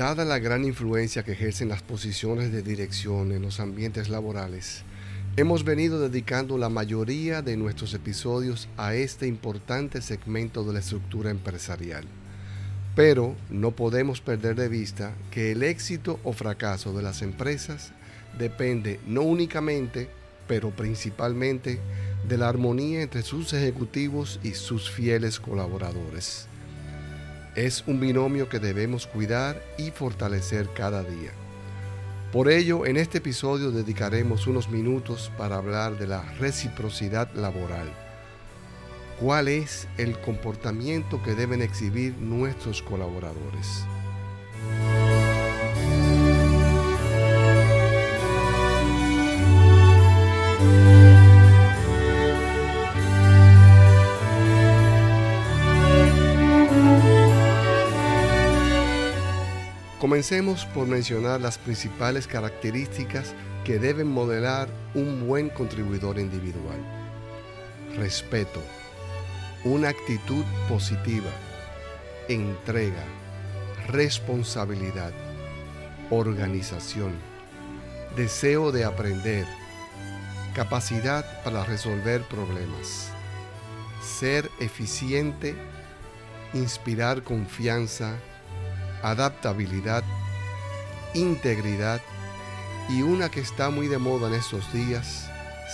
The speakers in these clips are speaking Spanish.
Dada la gran influencia que ejercen las posiciones de dirección en los ambientes laborales, hemos venido dedicando la mayoría de nuestros episodios a este importante segmento de la estructura empresarial. Pero no podemos perder de vista que el éxito o fracaso de las empresas depende no únicamente, pero principalmente, de la armonía entre sus ejecutivos y sus fieles colaboradores. Es un binomio que debemos cuidar y fortalecer cada día. Por ello, en este episodio dedicaremos unos minutos para hablar de la reciprocidad laboral cuál es el comportamiento que deben exhibir nuestros colaboradores. Comencemos por mencionar las principales características que deben modelar un buen contribuidor individual. Respeto, una actitud positiva, entrega, responsabilidad, organización, deseo de aprender, capacidad para resolver problemas, ser eficiente, inspirar confianza, adaptabilidad, integridad y una que está muy de moda en estos días,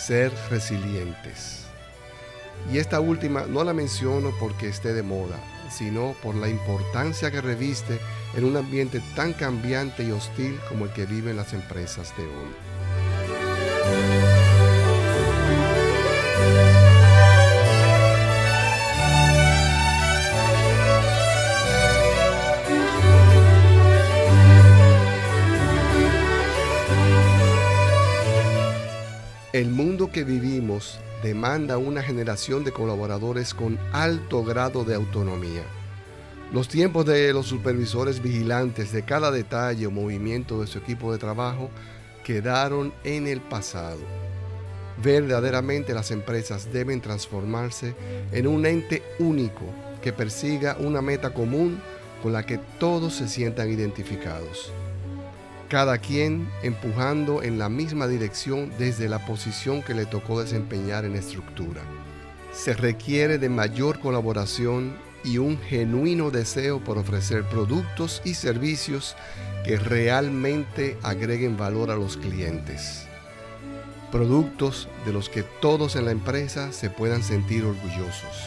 ser resilientes. Y esta última no la menciono porque esté de moda, sino por la importancia que reviste en un ambiente tan cambiante y hostil como el que viven las empresas de hoy. El mundo que vivimos demanda una generación de colaboradores con alto grado de autonomía. Los tiempos de los supervisores vigilantes de cada detalle o movimiento de su equipo de trabajo quedaron en el pasado. Verdaderamente las empresas deben transformarse en un ente único que persiga una meta común con la que todos se sientan identificados cada quien empujando en la misma dirección desde la posición que le tocó desempeñar en estructura. Se requiere de mayor colaboración y un genuino deseo por ofrecer productos y servicios que realmente agreguen valor a los clientes. Productos de los que todos en la empresa se puedan sentir orgullosos.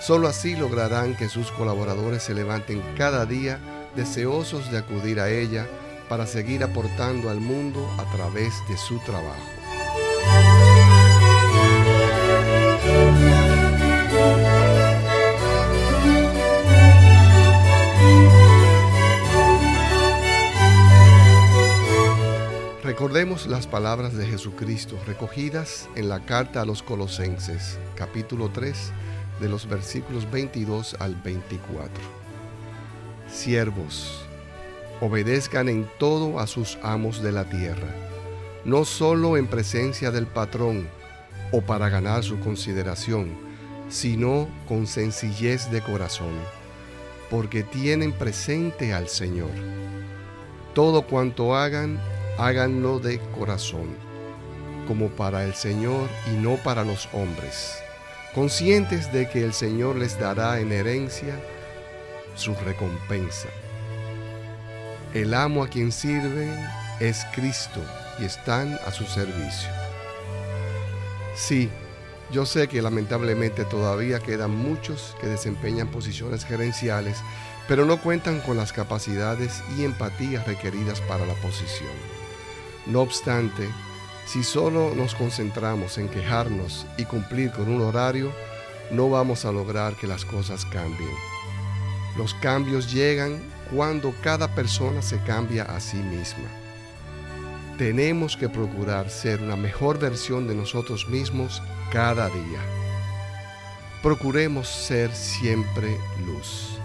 Solo así lograrán que sus colaboradores se levanten cada día deseosos de acudir a ella para seguir aportando al mundo a través de su trabajo. Recordemos las palabras de Jesucristo recogidas en la carta a los Colosenses, capítulo 3, de los versículos 22 al 24. Siervos, obedezcan en todo a sus amos de la tierra, no solo en presencia del patrón o para ganar su consideración, sino con sencillez de corazón, porque tienen presente al Señor. Todo cuanto hagan, háganlo de corazón, como para el Señor y no para los hombres, conscientes de que el Señor les dará en herencia su recompensa el amo a quien sirven es Cristo y están a su servicio. Sí, yo sé que lamentablemente todavía quedan muchos que desempeñan posiciones gerenciales, pero no cuentan con las capacidades y empatías requeridas para la posición. No obstante, si solo nos concentramos en quejarnos y cumplir con un horario, no vamos a lograr que las cosas cambien. Los cambios llegan cuando cada persona se cambia a sí misma. Tenemos que procurar ser una mejor versión de nosotros mismos cada día. Procuremos ser siempre luz.